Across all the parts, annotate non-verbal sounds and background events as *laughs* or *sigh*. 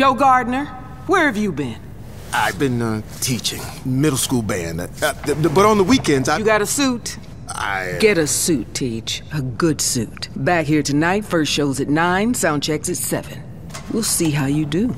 Joe Gardner, where have you been? I've been uh, teaching middle school band, uh, th- th- but on the weekends I. You got a suit? I Get a suit, Teach. A good suit. Back here tonight, first show's at 9, sound checks at 7. We'll see how you do.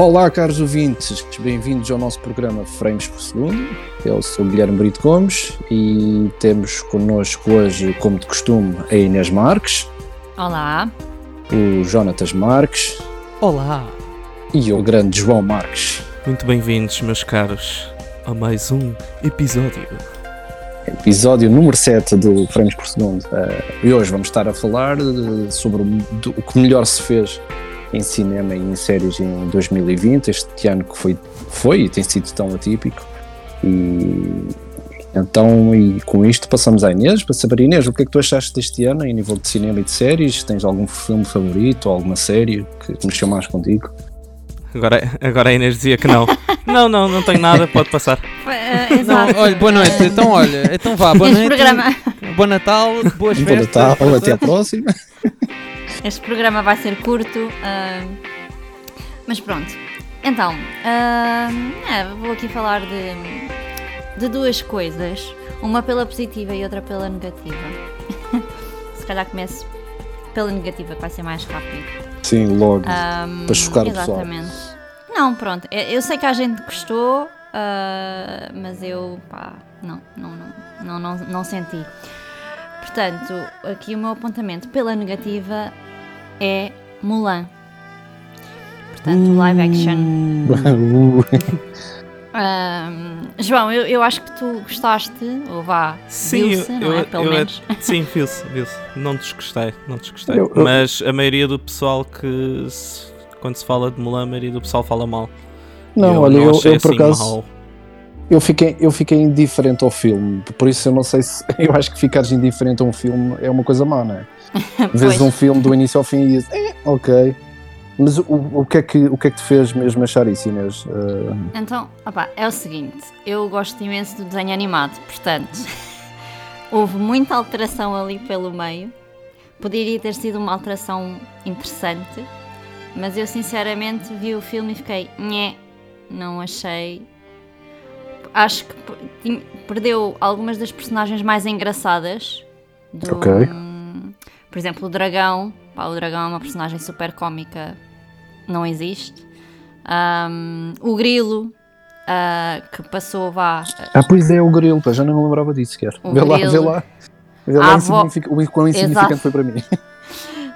Olá, caros ouvintes, bem-vindos ao nosso programa Frames por Segundo. Eu sou o Guilherme Brito Gomes e temos connosco hoje, como de costume, a Inês Marques, Olá. o Jonatas Marques Olá! e o grande João Marques. Muito bem-vindos, meus caros, a mais um episódio. Episódio número 7 do Frames por Segundo. Eh, e hoje vamos estar a falar eh, sobre o, do- o que melhor se fez em cinema e em séries em 2020, este ano que foi, foi e tem sido tão atípico. E então, e com isto passamos à Inês, para saber, Inês, o que é que tu achaste deste ano em nível de cinema e de séries? Tens algum filme favorito ou alguma série que mexeu mais contigo? Agora, agora a Inês dizia que não. *laughs* não, não, não tenho nada, pode passar. Uh, Não, exato. olha, boa noite. Então, olha, então vá, boa noite. programa, Bom Natal, boas Bom festas. Natal, até à próxima. *laughs* este programa vai ser curto, ah, mas pronto. Então, ah, é, vou aqui falar de, de duas coisas, uma pela positiva e outra pela negativa. *laughs* Se calhar começo pela negativa, que vai ser mais rápido. Sim, logo. Ahm, Para chocar o pessoal. Exatamente. Não, pronto. Eu eu sei que a gente gostou, ah, mas eu, pá, não, não, não, não, não, não senti. Portanto, aqui o meu apontamento pela negativa é Mulan. Portanto, live action. Uh, *laughs* Ahm, João, eu, eu acho que tu gostaste, ou vá, viu-se, não é? Pelo eu- menos. sim, viu-se, viu-se. Não desgostei, não desgostei. Eu- eu- Mas a maioria do pessoal que, se- quando se fala de Mulan, a maioria do pessoal fala mal. não, eu olha, não eu, eu por assim acaso. mau. Eu fiquei, eu fiquei indiferente ao filme, por isso eu não sei se. *laughs* Eu acho que ficares indiferente a um filme é uma coisa má, não é? *laughs* Vês um filme do início ao fim e dizes, eh, ok. Mas o, o, que é que, o que é que te fez mesmo achar isso, Inês? Eh, Então, opá, é o seguinte, eu gosto imenso do desenho animado, portanto, *laughs* houve muita alteração ali pelo meio. Poderia ter sido uma alteração interessante, mas eu sinceramente vi o filme e fiquei, nhé, não achei. Acho que perdeu algumas das personagens mais engraçadas. Do, Ok. Por exemplo, o dragão. Pá, o dragão é uma personagem super cómica, não existe. Ahm, o grilo, ah, que passou, vá. Ah, pois é, o grilo, já não me lembrava disso sequer. Vê lá, grilo. vê lá. Vê lá avó- insignific- o quão insignificante foi para mim. *laughs*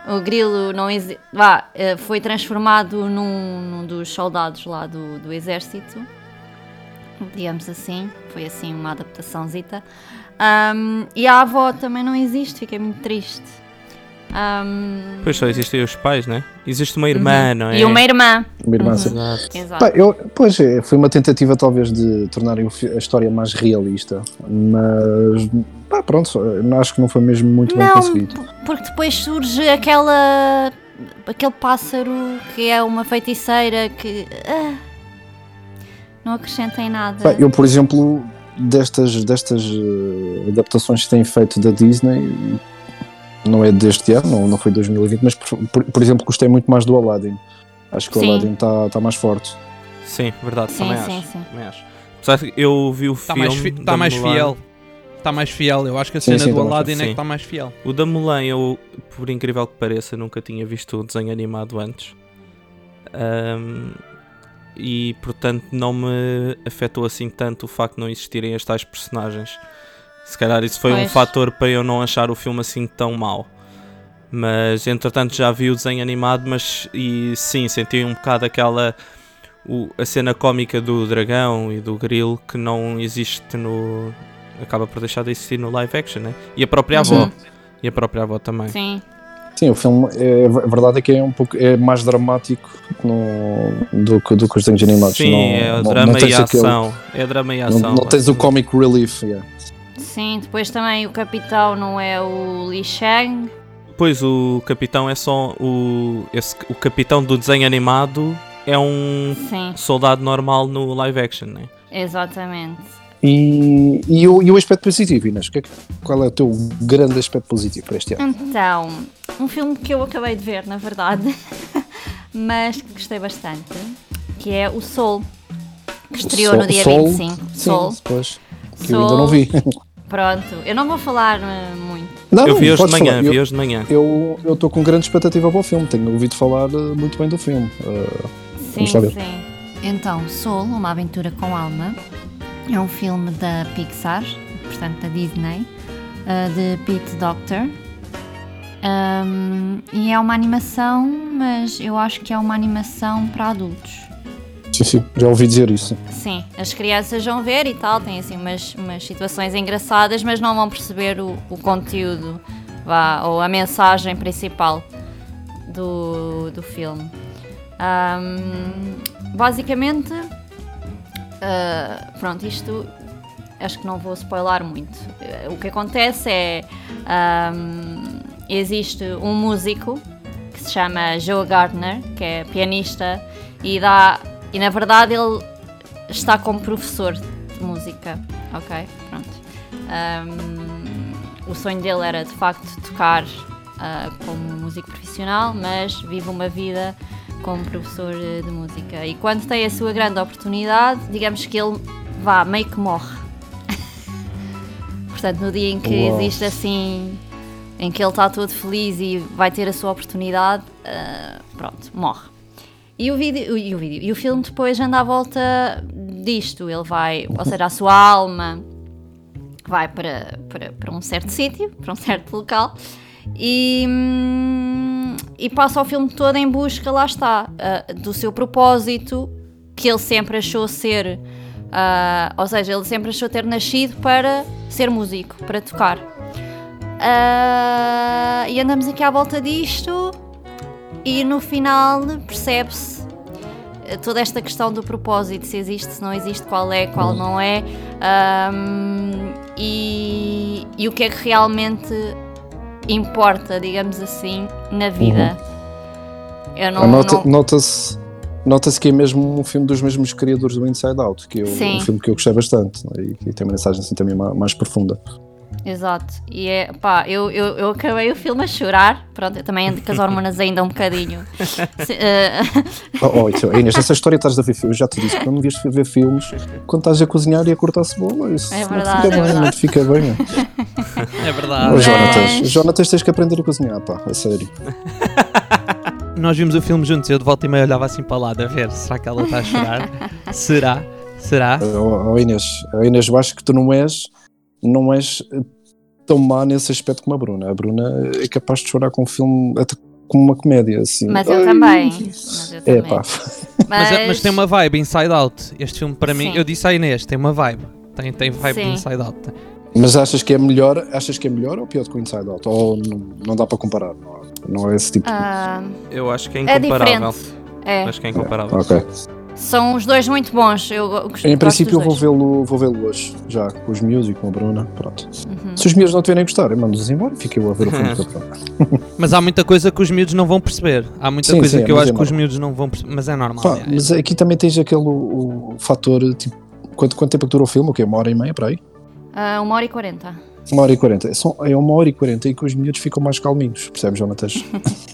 O grilo não exi- vá, eh, foi transformado num, num dos soldados lá do, do exército, digamos assim. Foi assim uma adaptaçãozita. Ahm, e a avó também não existe, fiquei muito triste. Ahm, Pois só existem os pais, né? Existe uma irmã, não é? Uhum. E uma irmã. Minha irmã, sim. Exato. Exato. Pá, eu, pois é, foi uma tentativa talvez de fi- a história mais realista, mas pá, pronto, acho que não foi mesmo muito bem Não, conseguido. p- porque depois surge aquela. aquele pássaro que é uma feiticeira que. ah, não acrescenta em nada. Pá, eu, por exemplo, destas, destas eh, adaptações que têm feito da Disney, não é deste ano, não, não foi 2020, mas por, por- por exemplo, gostei muito mais do Aladdin. Acho que o Sim. Aladdin está tá mais forte. Sim, verdade, Sim, também sim, acho. sim. Também acho. Apesar que eu vi o Está filme. mais, fi- tá mais fiel. Está mais fiel. Eu acho que a cena sim, do também Aladdin é que está mais fiel. O da Mulan, eu, por incrível que pareça, nunca tinha visto o desenho animado antes. Ahm, e portanto não me afetou assim tanto o facto de não existirem as tais personagens. Se calhar isso foi um Pois. fator para eu não achar o filme assim tão mau. Mas entretanto já vi o desenho animado, mas e sim, senti um bocado aquela o- a cena cómica do dragão e do grilo que não existe no. acaba por deixar de existir no live action, né? E a própria avó. Sim. E a própria avó também. Sim. Sim, o filme, é, a verdade é que é um pouco é mais dramático no- do, que, do que os desenhos animados. Sim, não, é não- drama não e tens aquele- ação. É drama e não, ação. não tens o comic relief. yeah. Sim, depois também o capitão não é o Li Shang. Pois o capitão é só o. Esse, o capitão do desenho animado é um Sim, soldado normal no live action, né? exatamente. E, e, o, e o aspecto positivo, Inês? Que é que- qual é o teu grande aspecto positivo para este ano? Então, um filme que eu acabei de ver, na verdade, *laughs* mas que gostei bastante, que é o Soul, que estreou Sol- no dia Sol- 25. Sim, Soul. depois. Que eu ainda não vi. *laughs* Pronto, eu não vou falar eh, muito. Não, eu vi hoje de manhã, falar. vi Eu- hoje de manhã. Eu estou com grande expectativa para o filme, tenho ouvido falar eh, muito bem do filme. Eh, Sim, sim. Então, Soul, Uma Aventura com Alma, é um filme da Pixar, portanto da Disney, eh, de Pete Docter. Um, e é uma animação, mas eu acho que é uma animação para adultos. Sim, sim, já ouvi dizer isso. Sim, as crianças vão ver e tal, tem assim umas, umas situações engraçadas, mas não vão perceber o, o conteúdo vá, ou a mensagem principal do, do filme. Ahm, basicamente, ah, pronto, isto acho que não vou spoiler muito. O que acontece é ahm, existe um músico que se chama Joe Gardner, que é pianista e dá e na verdade ele está como professor de música, ok? Pronto. Ahm, o sonho dele era de facto tocar ah, como músico profissional, mas vive uma vida como professor de música. E quando tem a sua grande oportunidade, digamos que ele vá meio que morre. *laughs* Portanto, no dia em que existe assim, em que ele está todo feliz e vai ter a sua oportunidade, ah, pronto, morre. E o, vídeo, e o vídeo e o filme depois anda à volta disto. Ele vai, ou seja, a sua alma vai para, para, para um certo sítio, para um certo local, e, e passa o filme todo em busca, lá está, ah, do seu propósito, que ele sempre achou ser. ah, ou seja, ele sempre achou ter nascido para ser músico, para tocar. Ah, e andamos aqui à volta disto, e no final percebe-se eh, toda esta questão do propósito, se existe, se não existe, qual é, qual não é, ahm, e, e o que é que realmente importa, digamos assim, na vida. Eu não, Nota- não- Nota-se nota-se que é mesmo um filme dos mesmos criadores do Inside Out, que é um filme que eu gostei bastante e que tem uma mensagem assim também ma- mais profunda. Exato, e é pá, eu, eu, eu acabei o filme a chorar. Pronto, eu também ando com as hormonas ainda um bocadinho. *laughs* Se- eh, Oh, oh, então, Inês, essa história estás a ver filmes, eu já te disse que não devias ver filmes quando estás a cozinhar e a cortar cebola. Isso É não te verdade, fica é bem, verdade. não te fica bem. É Oh, verdade. Jonatas, Mas- Jonatas, tens que aprender a cozinhar, pá, a sério. *laughs* Nós vimos o filme juntos, eu de volta e meia olhava assim para lá a ver, será que ela está a chorar? *laughs* será? Será? Oh, oh, Inês, oh, Inês, eu acho que tu não és, não és eh, tão má nesse aspecto como a Bruna. A Bruna é capaz de chorar com um filme, até com uma comédia, assim. mas eu Ai, também. Mas eu É também. pá, Mas, é- mas tem uma vibe Inside Out. Este filme para mim, Sim. eu disse à Inês, tem uma vibe. Tem, tem vibe Sim. Inside Out. mas achas que é melhor, achas que é melhor ou pior do que o Inside Out? Ou não, não dá para comparar? Não, não é esse tipo de... Ah, Eu acho que é é incomparável. diferente. É, Acho que é incomparável. Ok. São os dois muito bons. Eu Em princípio eu vou vê-lo vou vê-lo hoje, já, com os meus e com a Bruna, pronto. Uhum. Se os meus não tiverem gostar, eu mando-os embora e fico eu a ver o filme com a Bruna. Mas há muita coisa que os miúdos não vão perceber. Há muita Sim, coisa sim, que eu mas acho é que os miúdos não vão perceber. Mas é normal. Pá, é. mas aqui também tens aquele o, o fator, tipo, quanto, quanto tempo é que dura o filme? O quê? Uma hora e meia para aí? Ah, uma hora e quarenta. Uma hora e quarenta. É uma hora e quarenta e que os miúdos ficam mais calminhos, percebes, Jonatas?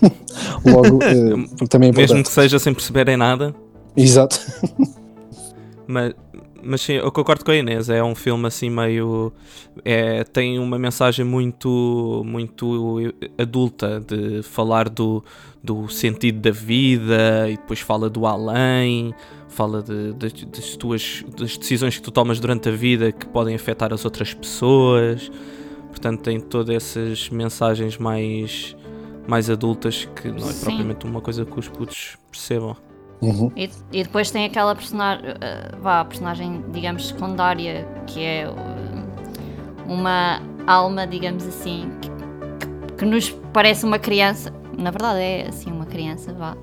*laughs* Logo, eh, *laughs* também é Mesmo que seja sem perceberem nada. Exato. *laughs* Mas, mas sim, eu concordo com a Inês. É um filme assim meio. É, tem uma mensagem muito, muito adulta de falar do, do sentido da vida e depois fala do além. Fala de, das, das tuas das decisões que tu tomas durante a vida que podem afetar as outras pessoas. Portanto, tem todas essas mensagens mais, mais adultas que não é Sim. propriamente uma coisa que os putos percebam. Uhum. E, e depois tem aquela personagem, vá, personagem, digamos, secundária, que é uh, uma alma, digamos assim, que, que- que nos parece uma criança. Na verdade é assim uma criança, vá.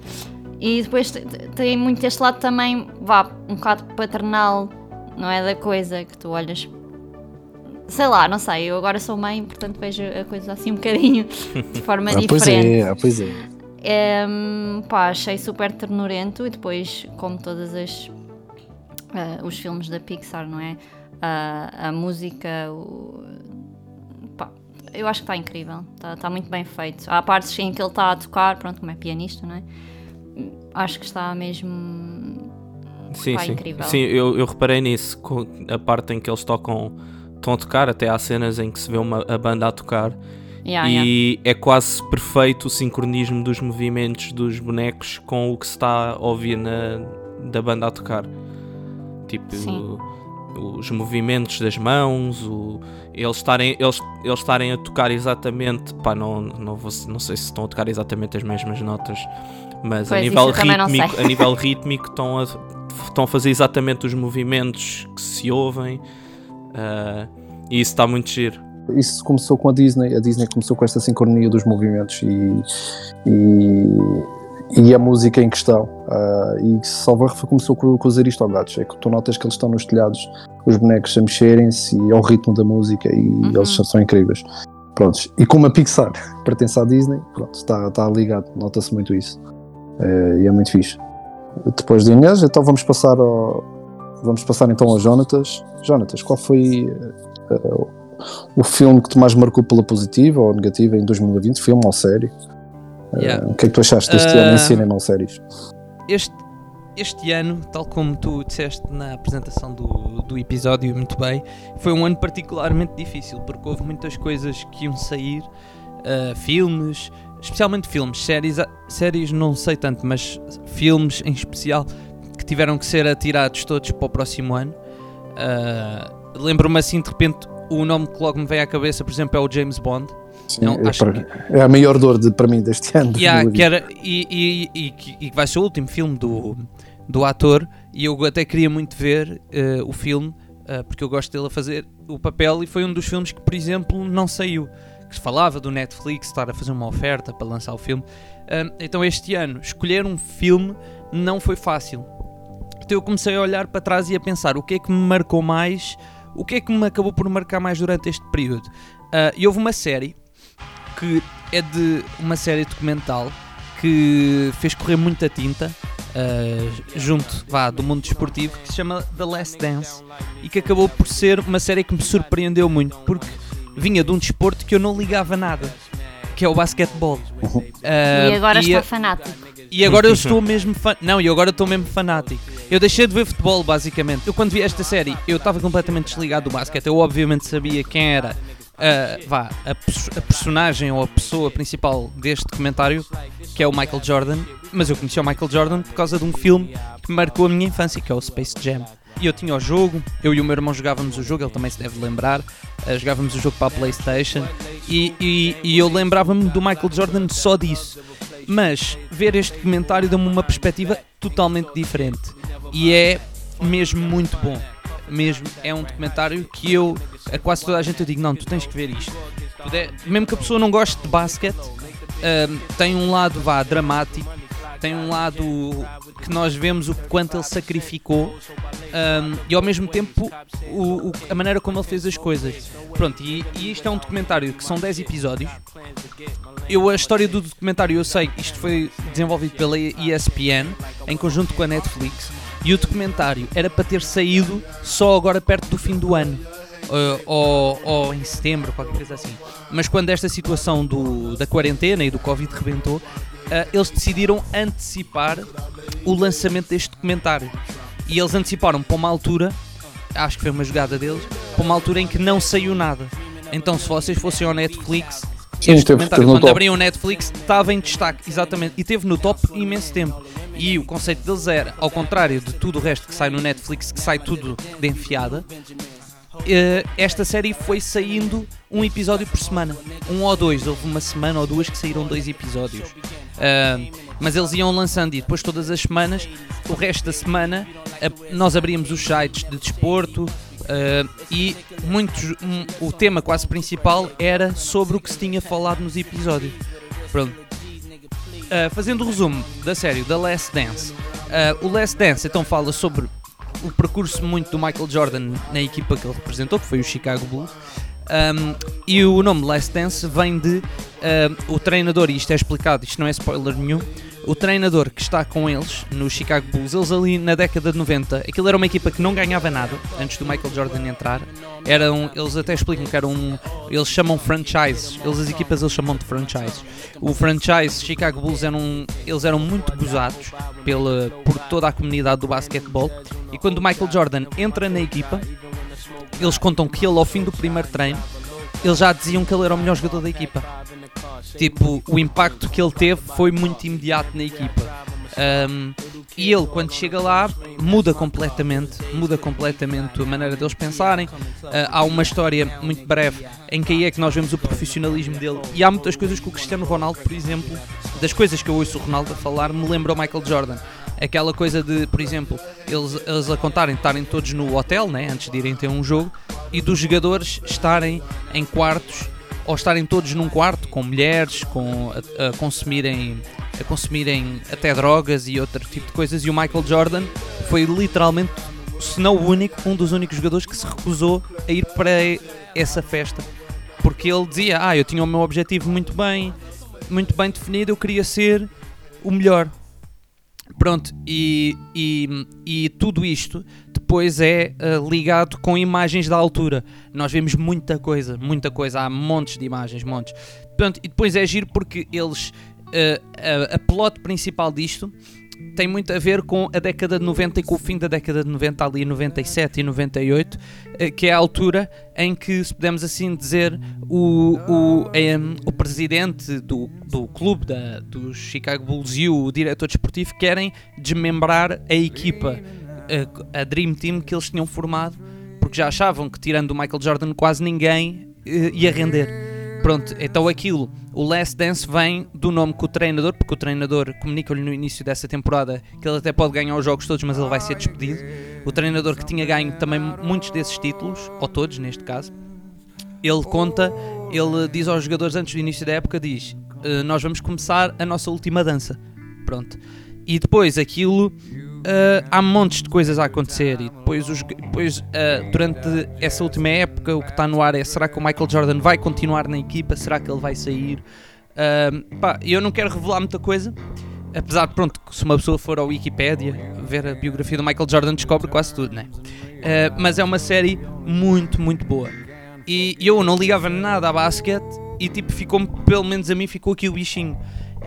E depois te- te- tem muito este lado também, vá, um bocado paternal, não é? Da coisa que tu olhas. Sei lá, não sei, eu agora sou mãe, portanto vejo a coisa assim um bocadinho *laughs* de forma Ah, pois diferente. é, ah, pois é. É, hum, pá, achei super ternurento e depois, como todas as ah, os filmes da Pixar, não é? a, a música, o, pá, eu acho que está incrível, está tá muito bem feito. Há partes em que ele está a tocar, pronto, como é pianista, não é? Acho que está mesmo Sim, pá, sim. incrível. Sim, eu, eu reparei nisso, com a parte em que eles tocam, estão a tocar, até há cenas em que se vê uma, a banda a tocar Yeah, yeah. e é quase perfeito o sincronismo dos movimentos dos bonecos com o que se está a ouvir na, da banda a tocar. Tipo, Sim. os movimentos das mãos, o, eles estarem eles, eles estarem a tocar exatamente, pá, não, não, vou, não sei se estão a tocar exatamente as mesmas notas, mas a Pois, nível também não rítmico, a nível rítmico estão a, estão a fazer exatamente os movimentos que se ouvem. ah, e isso está muito giro. Isso começou com a Disney. A Disney começou com esta sincronia dos movimentos e, e, e a música em questão. Ah, e foi- começou com, com os Aristogatos. É que tu notas que eles estão nos telhados, os bonecos a mexerem-se e ao ritmo da música e Uhum. eles são incríveis. Prontos. E como a Pixar *laughs* pertence à Disney, pronto, está, está ligado, nota-se muito isso. Eh, e é muito fixe. Depois de Inês, então vamos passar ao. Vamos passar então ao Jonatas. Jonatas, qual foi eh, o filme que te mais marcou pela positiva ou negativa em 2020? Filme ou série? Eh, Yeah. o que é que tu achaste deste Ah. ano em cinema ou séries? este, este ano, tal como tu disseste na apresentação do, do episódio, muito bem, foi um ano particularmente difícil, porque houve muitas coisas que iam sair, ah, filmes, especialmente filmes, séries, séries não sei tanto, mas filmes em especial, que tiveram que ser atirados todos para o próximo ano. Ah, Lembro-me assim, de repente, o nome que logo me vem à cabeça, por exemplo, é o James Bond. Sim, Não, é, para- é a maior dor de, para mim deste ano. Yeah, 2020. que era, e, e, e, que- e que vai ser o último filme do, do ator e eu até queria muito ver eh, o filme eh, porque eu gosto dele a fazer o papel e foi um dos filmes que por exemplo não saiu que se falava do Netflix estar a fazer uma oferta para lançar o filme Ah, então este ano escolher um filme não foi fácil então eu comecei a olhar para trás e a pensar o que é que me marcou mais o que é que me acabou por marcar mais durante este período? Ah, e houve uma série que é de uma série documental que fez correr muita tinta uh, junto vá, do mundo desportivo que se chama The Last Dance e que acabou por ser uma série que me surpreendeu muito porque vinha de um desporto que eu não ligava nada que é o basquetebol. Uh, E agora e está a- fanático. E agora eu *laughs* estou mesmo fan... Não, e agora estou mesmo fanático. Eu deixei de ver futebol, basicamente. Eu quando vi esta série, eu estava completamente desligado do basquete. Eu obviamente sabia quem era ah, vá, a, a personagem ou a pessoa principal deste documentário, que é o Michael Jordan. Mas eu conheci o Michael Jordan por causa de um filme que marcou a minha infância, que é o Space Jam. E eu tinha o jogo, eu e o meu irmão jogávamos o jogo, ele também se deve lembrar. ah, jogávamos o jogo para a Playstation e, e, e eu lembrava-me do Michael Jordan só disso. Mas ver este documentário deu-me uma perspectiva totalmente diferente. E é mesmo muito bom. Mesmo é um documentário que eu, a quase toda a gente, eu digo: não, tu tens que ver isto. Mesmo que a pessoa não goste de basquete, hum, tem um lado vá dramático, tem um lado que nós vemos o quanto ele sacrificou hum, e ao mesmo tempo o- o- a maneira como ele fez as coisas. Pronto, e, e isto é um documentário que são 10 episódios. Eu, a história do documentário, eu sei, isto foi desenvolvido pela ESPN em conjunto com a Netflix. E o documentário era para ter saído só agora perto do fim do ano. eh, ou, ou em setembro, qualquer coisa assim. Mas quando esta situação do, da quarentena e do Covid rebentou, eh, eles decidiram antecipar o lançamento deste documentário. E eles anteciparam para uma altura, acho que foi uma jogada deles, para uma altura em que não saiu nada. Então, se vocês fossem ao Netflix, Sim, este teve- quando top. abriam o Netflix, estava em destaque, exatamente. E teve no top imenso tempo. E o conceito deles era, ao contrário de tudo o resto que sai no Netflix, que sai tudo de enfiada, eh, esta série foi saindo um episódio por semana. Um ou dois. Houve uma semana ou duas que saíram dois episódios. Ah, mas eles iam lançando e depois todas as semanas, o resto da semana, a- nós abríamos os sites de desporto ah, e muitos, um, o tema quase principal era sobre o que se tinha falado nos episódios. Pronto. Ah, fazendo o resumo da série The Last Dance. Ah, o Last Dance então fala sobre o percurso muito do Michael Jordan na equipa que ele representou, que foi o Chicago Bulls. Um, e o nome Last Dance vem de o treinador, e isto é explicado, isto não é spoiler nenhum. O treinador que está com eles no Chicago Bulls, eles ali na década de 90, aquilo era uma equipa que não ganhava nada antes do Michael Jordan entrar. Eram, eles até explicam que eram, um, eles chamam franchises, eles as equipas eles chamam de franchise. O franchise Chicago Bulls eram, eles eram muito gozados pela, por toda a comunidade do basquetebol. E quando o Michael Jordan entra na equipa, eles contam que ele ao fim do primeiro treino, eles já diziam que ele era o melhor jogador da equipa. Tipo, o impacto que ele teve foi muito imediato na equipa. Um, e ele, quando chega lá, muda completamente, muda completamente a maneira deles pensarem. Uh, há uma história muito breve em que aí é que nós vemos o profissionalismo dele. E há muitas coisas que o Cristiano Ronaldo, por exemplo, das coisas que eu ouço o Ronaldo a falar, me lembra o Michael Jordan. Aquela coisa de, por exemplo, eles, eles a contarem, estarem todos no hotel, né, antes de irem ter um jogo, e dos jogadores estarem em quartos ou estarem todos num quarto com mulheres, com, a, a, consumirem, a consumirem até drogas e outro tipo de coisas. E o Michael Jordan foi literalmente, se não o único, um dos únicos jogadores que se recusou a ir para essa festa. Porque ele dizia: Ah, eu tinha o meu objetivo muito bem, muito bem definido, eu queria ser o melhor. Pronto, e, e, e tudo isto depois é uh, ligado com imagens da altura. Nós vemos muita coisa, muita coisa, há montes de imagens, montes. Pronto, e depois é giro porque eles. Uh, a, a plot principal disto tem muito a ver com a década de 90 e com o fim da década de 90, ali 97 e 98, eh, que é a altura em que, se podemos assim dizer, o, o, um, o presidente do, do clube da, dos Chicago Bulls e o diretor desportivo querem desmembrar a equipa, a, a Dream Team que eles tinham formado, porque já achavam que, tirando o Michael Jordan, quase ninguém uh, ia render. Pronto, então aquilo, o Last Dance vem do nome que o treinador, porque o treinador comunica-lhe no início dessa temporada que ele até pode ganhar os jogos todos, mas ele vai ser despedido. O treinador que tinha ganho também muitos desses títulos, ou todos neste caso, ele conta, ele diz aos jogadores antes do início da época, diz, uh, nós vamos começar a nossa última dança. Pronto. E depois aquilo Uh, há montes de coisas a acontecer e depois, os, depois uh, durante essa última época o que está no ar é será que o Michael Jordan vai continuar na equipa, será que ele vai sair? Uh, pá, eu não quero revelar muita coisa apesar de pronto, se uma pessoa for ao Wikipedia ver a biografia do Michael Jordan descobre quase tudo, né? mas é uma série muito, muito boa. E eu não ligava nada a basquete e tipo ficou pelo menos a mim ficou aqui o bichinho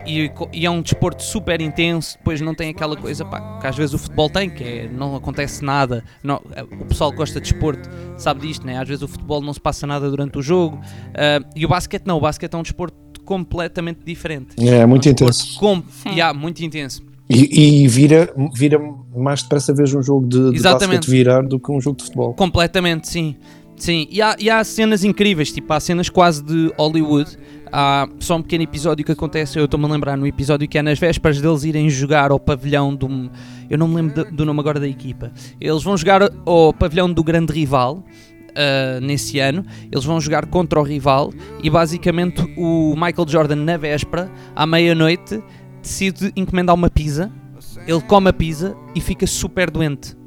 e, e, é um desporto super intenso, depois não tem aquela coisa pá, que às vezes o futebol tem, que é não acontece nada. Não, o pessoal que gosta de desporto sabe disto, né? às vezes o futebol não se passa nada durante o jogo. Uh, e o basquete não, o basquete é um desporto completamente diferente. É, muito é um intenso. Com, yeah, muito intenso. E, e, vira, vira mais depressa ver um jogo de, de basquete virar do que um jogo de futebol. Completamente, sim. Sim, e há, e há cenas incríveis, tipo, há cenas quase de Hollywood. Há só um pequeno episódio que acontece, eu estou-me a lembrar no episódio que é nas vésperas deles irem jogar ao pavilhão do. Eu não me lembro do nome agora da equipa. Eles vão jogar ao pavilhão do grande rival. Uh, nesse ano, eles vão jogar contra o rival e basicamente o Michael Jordan, na véspera, à meia-noite, decide encomendar uma pizza. Ele come a pizza e fica super doente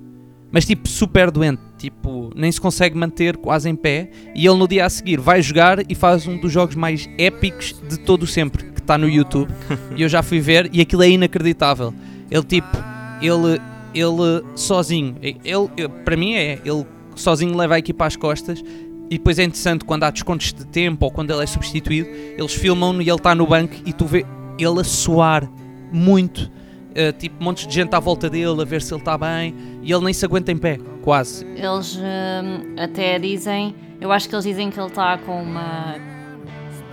mas tipo super doente, tipo nem se consegue manter quase em pé. E ele no dia a seguir vai jogar e faz um dos jogos mais épicos de todo sempre, que está no YouTube. e eu já fui ver e aquilo é inacreditável. Ele tipo, ele, ele sozinho, ele, para mim é, ele sozinho leva a equipa às costas. E depois é interessante quando há descontos de tempo ou quando ele é substituído, eles filmam e ele está no banco e tu vê ele a suar muito uh, tipo montes de gente à volta dele a ver se ele está bem e ele nem se aguenta em pé, quase. Eles uh, até dizem, eu acho que eles dizem que ele está com uma.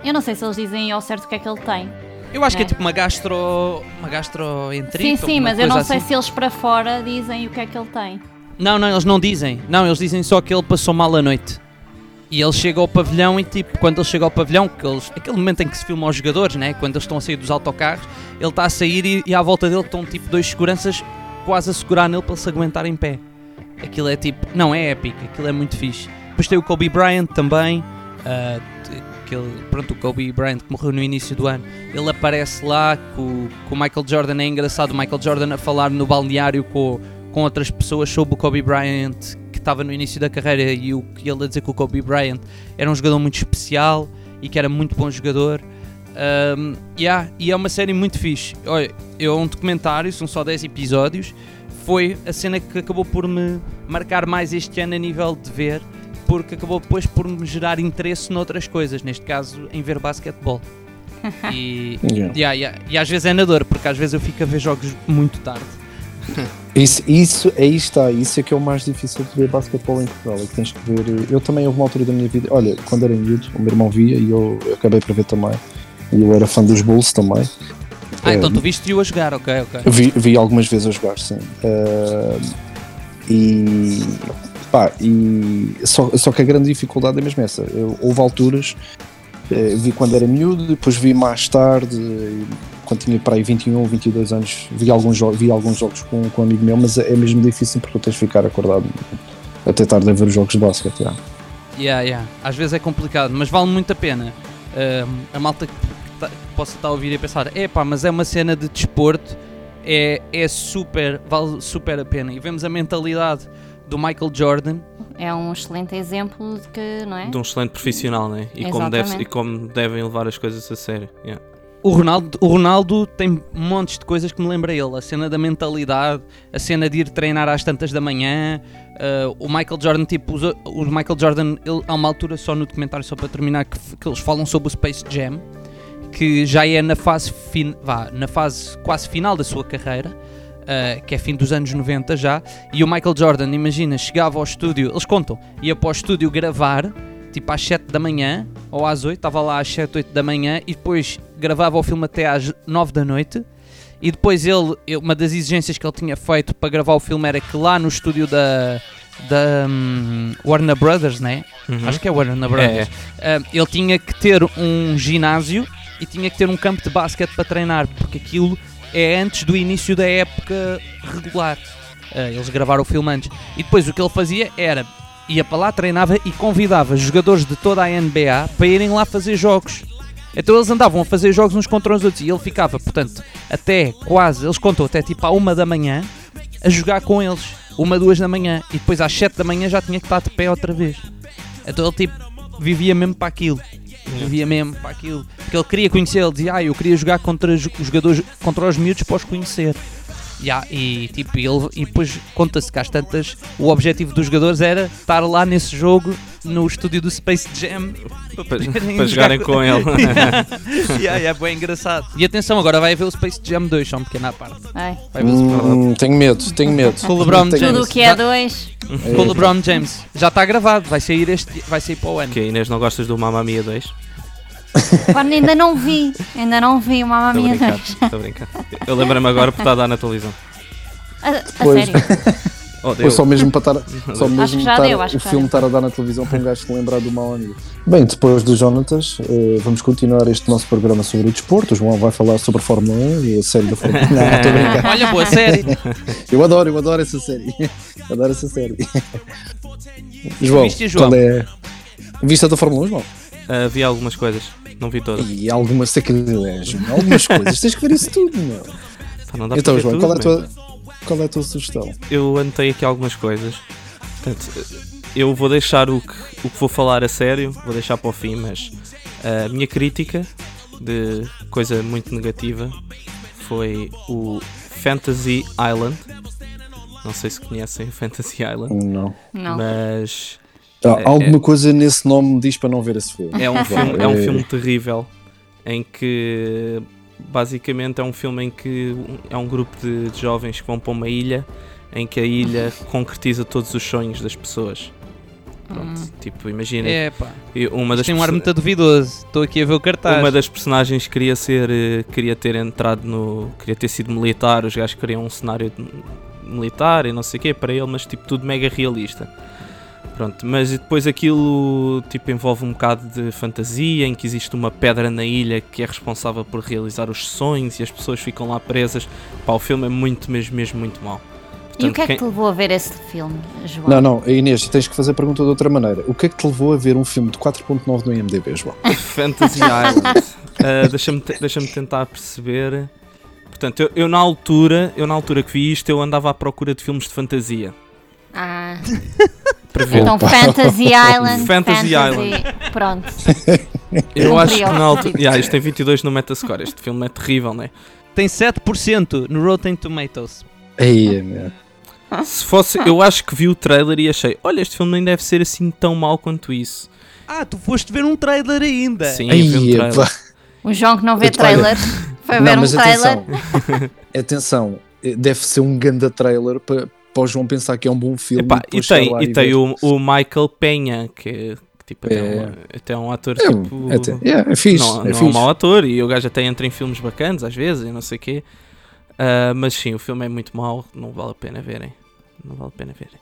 Eu não sei se eles dizem ao certo o que é que ele tem. Eu acho que é tipo uma gastro. uma gastroenterite. Sim, sim, mas eu não assim. sei se eles para fora dizem o que é que ele tem. Não, não, eles não dizem. Não, eles dizem só que ele passou mal a noite. E ele chega ao pavilhão e tipo, quando ele chega ao pavilhão, que eles, aquele momento em que se filma os jogadores, né? quando eles estão a sair dos autocarros, ele está a sair e, e à volta dele estão tipo dois seguranças quase a segurar nele para se aguentar em pé. Aquilo é tipo, não é épico, aquilo é muito fixe. Depois tem o Kobe Bryant também, uh, aquele, pronto, o Kobe Bryant que morreu no início do ano, ele aparece lá com, com o Michael Jordan, é engraçado o Michael Jordan a falar no balneário com, com outras pessoas sobre o Kobe Bryant estava no início da carreira e o que ele a dizer que o Kobe Bryant era um jogador muito especial e que era muito bom jogador. Um, yeah, e é uma série muito fixe. Olha, é um documentário, são só 10 episódios. Foi a cena que acabou por me marcar mais este ano a nível de ver, porque acabou depois por me gerar interesse noutras coisas, neste caso em ver basquetebol. *laughs* E, Yeah. yeah, yeah, e às vezes é na dor, porque às vezes eu fico a ver jogos muito tarde. *laughs* Isso, isso, aí está, isso é que é o mais difícil de ver basquetebol em Portugal. É que tens que ver. Eu também houve uma altura da minha vida. Olha, quando era miúdo, o meu irmão via e eu, eu acabei por ver também. E eu era fã dos Bulls também. Ah, É, então tu viste-o a jogar, ok, ok. Vi, vi algumas vezes a jogar, sim. Ah, e. Pá, e. Só, só que a grande dificuldade é mesmo essa. Eu- houve alturas. eh, vi quando era miúdo, depois vi mais tarde, eh, quando tinha para aí 21 ou 22 anos, vi alguns, jo- vi alguns jogos com, com um amigo meu, mas é mesmo difícil porque tu tens de ficar acordado até tarde a ver os jogos de basquete. já. Yeah, yeah. Às vezes é complicado, mas vale muito a pena. Ahm, a malta que, tá- que possa estar a ouvir e pensar, epá, mas é uma cena de desporto, é, é super, vale super a pena. E vemos a mentalidade do Michael Jordan. É um excelente exemplo de que, não é? De um excelente profissional, né? E como, deve, e como devem levar as coisas a sério. Yeah. O Ronaldo, o Ronaldo tem montes de coisas que me lembra ele. A cena da mentalidade, a cena de ir treinar às tantas da manhã. ah, o Michael Jordan, tipo, os- o Michael Jordan, ele, há uma altura só no documentário, só para terminar, que, que eles falam sobre o Space Jam, que já é na fase, fin, vá, na fase quase final da sua carreira. ah, que é fim dos anos 90 já, e o Michael Jordan, imagina, chegava ao estúdio, eles contam, ia para o estúdio gravar, tipo às 7 da manhã ou às 8, estava lá às 7, 8 da manhã e depois gravava o filme até às 9 da noite. E depois ele, uma das exigências que ele tinha feito para gravar o filme era que lá no estúdio da, da hum, Warner Brothers, né? Uhum. Acho que é Warner Brothers. ah, ele tinha que ter um ginásio e tinha que ter um campo de basquete para treinar, porque aquilo é antes do início da época regular. Ah, eles gravaram o filme antes. E depois o que ele fazia era ia para lá, treinava e convidava jogadores de toda a NBA para irem lá fazer jogos. Então eles andavam a fazer jogos uns contra os outros e ele ficava, portanto, até quase, eles contam até tipo à uma da manhã a jogar com eles, uma, duas da manhã, e depois às sete da manhã já tinha que estar de pé outra vez. Então ele tipo vivia mesmo para aquilo. Vivia mesmo para aquilo. Porque ele queria conhecer, ele dizia, ah, eu queria jogar contra os jogadores, contra os miúdos para os conhecer. Ya, e tipo, ele, e depois conta-se que às tantas o objetivo dos jogadores era estar lá nesse jogo no estúdio do Space Jam Para, para *laughs* jogarem jogar com ele. yeah, yeah, bem engraçado. E atenção, agora vai haver o Space Jam 2, só um pequeno à parte. Hum, tenho medo, tenho medo. Com o LeBron Tenho James. tudo o que é dois. medo. Com o LeBron James. Já está gravado, vai sair, este, vai sair para o ano. que Inês, não gostas do Mamma Mia 2? *laughs* Pá, ainda não vi, ainda não vi uma Estou a mamia brincar, dois. estou a brincar. Eu lembrei-me agora porque está a dar na televisão. A, a Pois. sério. *laughs* Oh. Ou só mesmo para estar, só Acho mesmo que já estar- deu, acho o filme estar a dar na televisão para um gajo se lembrar do mau amigo. Bem, depois do Jonatas, eh, vamos continuar este nosso programa sobre o desporto. O João vai falar sobre a Fórmula 1 e a série da Fórmula 1. *laughs* Não, estou a brincar. Olha, boa série. Eu adoro, eu adoro essa série. Adoro essa série. João, Viste, João? qual é. Viste a da Fórmula 1, João? Ah, vi algumas coisas, não vi todas. E algumas sacanagem, algumas coisas. Tens que ver isso tudo, meu. Pá, não dá Então, João, tudo, qual é, a meu. tua, qual é a tua sugestão? Eu anotei aqui algumas coisas. Portanto, eu vou deixar o que, o que vou falar a sério, vou deixar para o fim, mas a minha crítica de coisa muito negativa foi o Fantasy Island. Não sei se conhecem o *laughs* Fantasy Island, Não. Não. mas É- alguma coisa nesse nome me diz para não ver esse filme. é um, filme, é um é- filme terrível em que basicamente é um filme em que é um grupo de, de jovens que vão para uma ilha em que a ilha *laughs* concretiza todos os sonhos das pessoas. Pronto, tipo, imagina, É, pá. uma das Tem um ar muito duvidoso. Estou aqui a ver o cartaz. uma das personagens queria ser eh, queria ter entrado no queria ter sido militar os gajos queriam um cenário de- militar e não sei o quê para ele mas tipo tudo mega realista pronto mas depois aquilo tipo envolve um bocado de fantasia em que existe uma pedra na ilha que é responsável por realizar os sonhos e as pessoas ficam lá presas Pá, o filme é muito mesmo mesmo muito mau E o que é que quem- te levou a ver esse filme, João? Não, não, Inês, tens que fazer a pergunta de outra maneira. O que é que te levou a ver um filme de 4.9 no IMDB, João? *laughs* Fantasy Island. Uh, *laughs* Deixa-me te- deixa-me tentar perceber. Portanto, eu, eu na altura, eu na altura que vi isto, eu andava à procura de filmes de fantasia. Ah, *laughs* Para ver. então Opa. Fantasy *laughs* Island. Fantasy Pronto. *laughs* Eu acho que na altura. Yeah, isto tem 22 no Metascore. Este filme é terrível, não é? Tem 7% no Rotten Tomatoes. Aí, meu. Se fosse. Eu acho que vi o trailer e achei: olha, este filme nem deve ser assim tão mau quanto isso. Ah, tu foste ver um trailer ainda. Sim, eu vi um Aí, trailer. pá. O João que não vê trailer *laughs* foi ver Não, um mas trailer. atenção. atenção, deve ser um ganda trailer para, para o João pensar que é um bom filme. Epá, e tem, e tem o, o Michael Penha, que, que, tipo, É. é um, até é um ator É, um- tipo. até- é, é fixe, não, é não é um mau ator e o gajo até entra em filmes bacanas às vezes e não sei o quê. Ah, mas sim, o filme é muito mau, não vale a pena verem. Não vale a pena verem.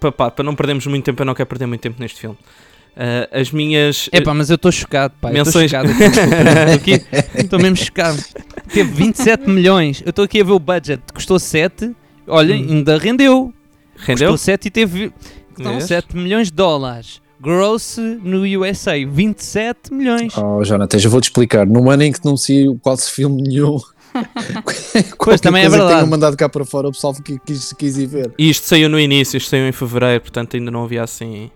Pá, pá, para não perdermos muito tempo, eu não quero perder muito tempo neste filme. Ah, as minhas. É pá, mas eu estou chocado, pá. Menções- chocado. Estou aqui- *laughs* Estou mesmo chocado. Teve 27 milhões. Eu estou aqui a ver o budget. Custou 7. Olha, Hum. ainda rendeu. rendeu? Custou 7 e teve não, Vês? 7 milhões de dólares. Gross no USA, 27 milhões. Oh, Jonathan, já vou-te explicar. Num ano em que não saiu quase filme nenhum. *laughs* Qualquer também é que verdade. tenham mandado cá para fora, o pessoal que quis, quis ir ver. E isto saiu no início, isto saiu em fevereiro, portanto ainda não havia assim.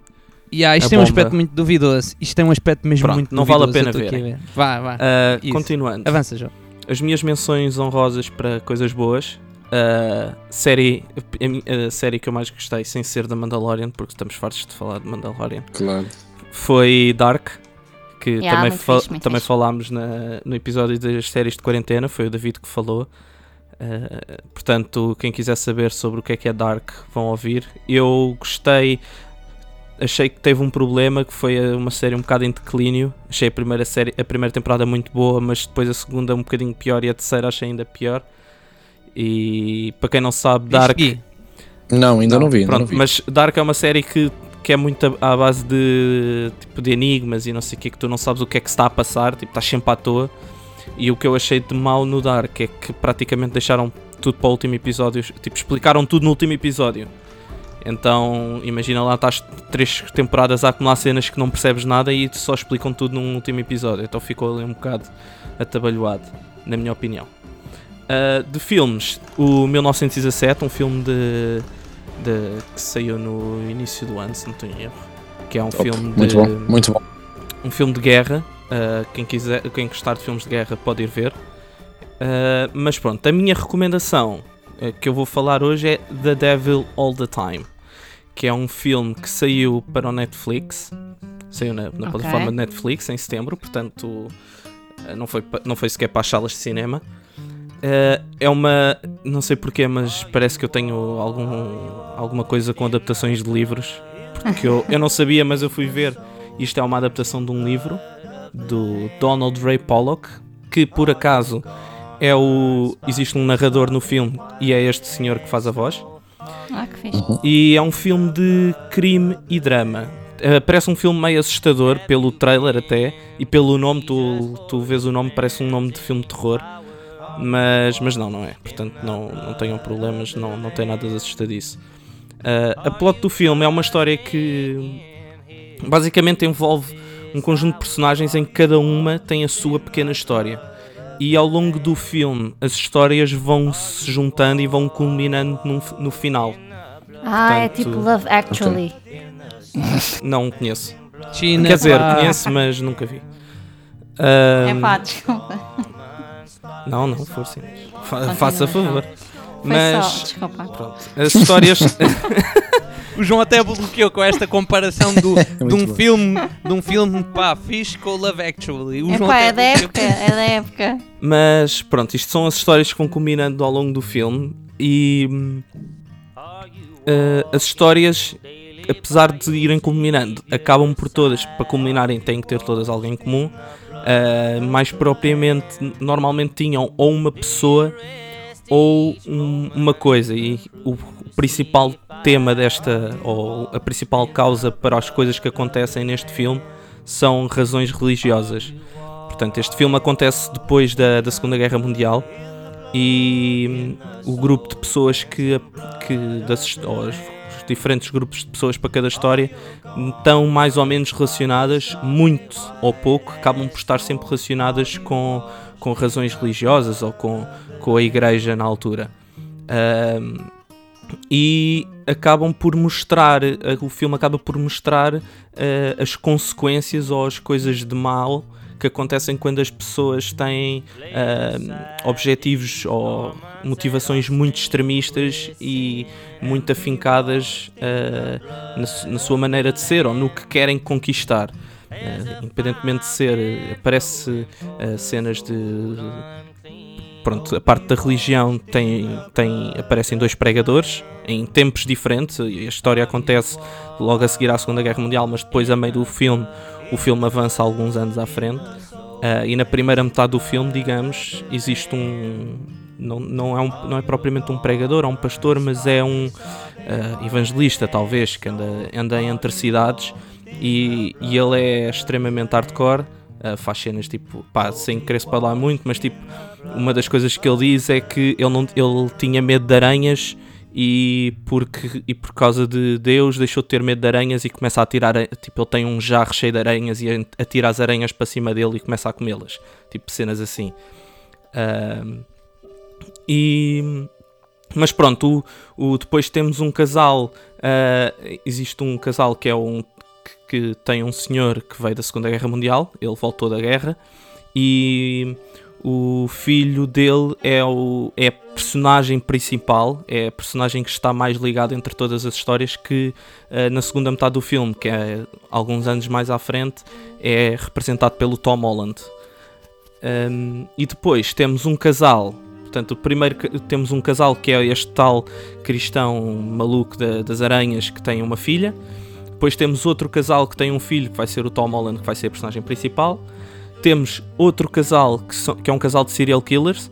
E ah, isto A tem um bomba. aspecto muito duvidoso. Isto tem um aspecto mesmo Pronto, muito não vale a duvidoso. pena aqui verem. a ver. Vá, vá. Isso. continuando. Avança, João. As minhas menções honrosas para coisas boas. A série, a, a série que eu mais gostei, sem ser da Mandalorian, porque estamos fartos de falar de Mandalorian, Claro. foi Dark, que Yeah, também, fa- fixe, também fixe. falámos na- no episódio das séries de quarentena, foi o David que falou. Uh, portanto, quem quiser saber sobre o que é que é Dark, vão ouvir. Eu gostei, achei que teve um problema, que foi uma série um bocado em declínio. Achei a primeira, série, a primeira temporada muito boa, mas depois a segunda um bocadinho pior e a terceira achei ainda pior. E para quem não sabe, Dark. Não, ainda não, vi. Ainda Pronto, não vi. mas Dark é uma série que, que é muito à base de tipo de enigmas e não sei o que, que tu não sabes o que é que se está a passar, tipo, estás sempre à toa. E o que eu achei de mau no Dark é que praticamente deixaram tudo para o último episódio, tipo, explicaram tudo no último episódio. Então, imagina lá, estás três temporadas a acumular cenas que não percebes nada e só explicam tudo num último episódio. Então ficou ali um bocado atabalhoado, na minha opinião. Uh, de filmes, o 1917, um filme de, de- que saiu no início do ano, se não em erro, que é um Top. filme de Muito bom, muito bom. um filme de guerra. uh, quem quiser, quem gostar de filmes de guerra pode ir ver. Uh, mas pronto, a minha recomendação que eu vou falar hoje é The Devil All the Time, que é um filme que saiu para o Netflix, saiu na, na Ok. plataforma de Netflix em setembro, portanto uh, não foi, não foi sequer para as salas de cinema. Uh, é uma. Não sei porquê, mas parece que eu tenho algum, alguma coisa com adaptações de livros. Porque eu, eu não sabia, mas eu fui ver. Isto é uma adaptação de um livro do Donald Ray Pollock, que por acaso é o. Existe um narrador no filme e é este senhor que faz a voz. Ah, que fixe. E é um filme de crime e drama. Uh, parece um filme meio assustador, pelo trailer até, e pelo nome, tu, tu vês o nome, parece um nome de filme de terror. Mas, mas não, não é. Portanto, não, não tenham problemas, não, não tem nada de assustadiço. Uh, a plot do filme é uma história que basicamente envolve um conjunto de personagens em que cada uma tem a sua pequena história. E ao longo do filme, as histórias vão se juntando e vão culminando num- no final. Ah, é Portanto, tipo Love Actually. Não conheço. China, Quer dizer, conheço, mas nunca vi. Ahm, É pá, desculpa. não, não, força. Fa Continua, faça favor. Foi Mas só, desculpa. pronto, as histórias. *laughs* O João até bloqueou com esta comparação do, *laughs* de um bom. filme, de um filme pá, fixe com o Love Actually. O É João pá, até é da época, é da época. Mas pronto, isto são as histórias que vão combinando ao longo do filme e eh, as histórias, apesar de irem culminando, acabam por todas, para culminarem, têm que ter todas alguém em comum. Eh, mais propriamente, normalmente tinham ou uma pessoa ou um- uma coisa e o, principal tema desta ou a principal causa para as coisas que acontecem neste filme são razões religiosas. Portanto, este filme acontece depois da, da Segunda Guerra Mundial e hum, o grupo de pessoas que, que das, os, diferentes grupos de pessoas para cada história estão mais ou menos relacionadas, muito ou pouco, acabam por estar sempre relacionadas com, com razões religiosas ou com, com a igreja na altura. Ahm, e acabam por mostrar, uh, o filme acaba por mostrar uh, as consequências ou as coisas de mal que acontecem quando as pessoas têm objetivos ou motivações muito extremistas e muito afincadas na, na, sua maneira de ser ou no que querem conquistar. Independentemente de ser, aparece cenas de pronto, a parte da religião tem, tem, aparecem dois pregadores em tempos diferentes. A história acontece logo a seguir à Segunda Guerra Mundial, mas depois, a meio do filme, o filme avança alguns anos à frente. Uh, e na primeira metade do filme, digamos, existe um. Não, não, é, um, não é propriamente um pregador, é um pastor, mas é um uh, evangelista, talvez, que anda, anda entre cidades e, e ele é extremamente hardcore uh, faz cenas tipo, pá, sem querer se falar muito, mas tipo, uma das coisas que ele diz é que ele, não, ele tinha medo de aranhas e, porque, e por causa de Deus deixou de ter medo de aranhas e começa a tirar, tipo, ele tem um jarro cheio de aranhas e atira as aranhas para cima dele e começa a comê-las, tipo cenas assim. Uh, e mas pronto, o, o, depois temos um casal. Uh, existe um casal que é um que tem um senhor que veio da Segunda Guerra Mundial, ele voltou da guerra, e o filho dele é, o, é a personagem principal, é a personagem que está mais ligada entre todas as histórias, que uh, na segunda metade do filme, que é alguns anos mais à frente, é representado pelo Tom Holland. Um, e depois temos um casal Portanto, primeiro temos um casal que é este tal cristão maluco da, das aranhas que tem uma filha. Depois temos outro casal que tem um filho, que vai ser o Tom Holland, que vai ser a personagem principal. Temos outro casal, que, so, que é um casal de serial killers.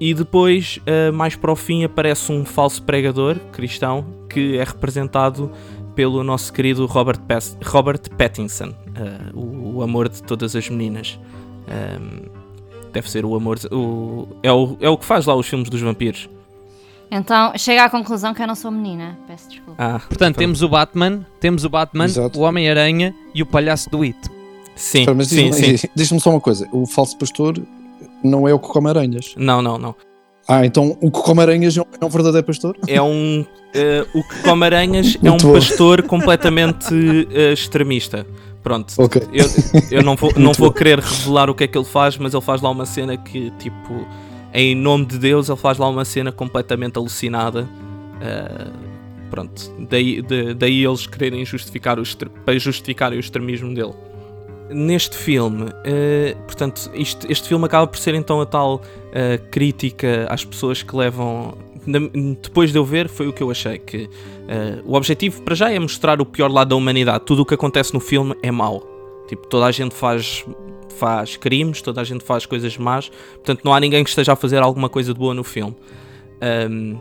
E depois, uh, mais para o fim, aparece um falso pregador cristão, que é representado pelo nosso querido Robert, Robert Pattinson, uh, o, o, amor de todas as meninas. Um, ehm, deve ser o amor. O, é, o, é o que faz lá os filmes dos vampiros. Então chega à conclusão que eu não sou menina. Peço desculpa. Ah, Portanto, temos o Batman, temos o Batman, Exato. o Homem-Aranha e o palhaço do It. Sim, mas sim, diz-me sim. diz só uma coisa: o falso pastor não é o que come aranhas. Não, não, não. Ah, então o que come aranhas é um, é um verdadeiro pastor? É um. Uh, o que come aranhas *laughs* é um bom. pastor completamente uh, extremista. Pronto, okay. eu, eu não, vou, não vou querer revelar o que é que ele faz, mas ele faz lá uma cena que tipo em nome de Deus, ele faz lá uma cena completamente alucinada. Uh, pronto, daí, de, daí eles quererem justificar o, para justificar o extremismo dele. Neste filme, uh, portanto, isto, este filme acaba por ser então a tal uh, crítica às pessoas que levam. depois de eu ver, foi o que eu achei: que o objetivo para já é mostrar o pior lado da humanidade. Tudo o que acontece no filme é mau. Tipo, toda a gente faz faz crimes, toda a gente faz coisas más, portanto não há ninguém que esteja a fazer alguma coisa de boa no filme. Um,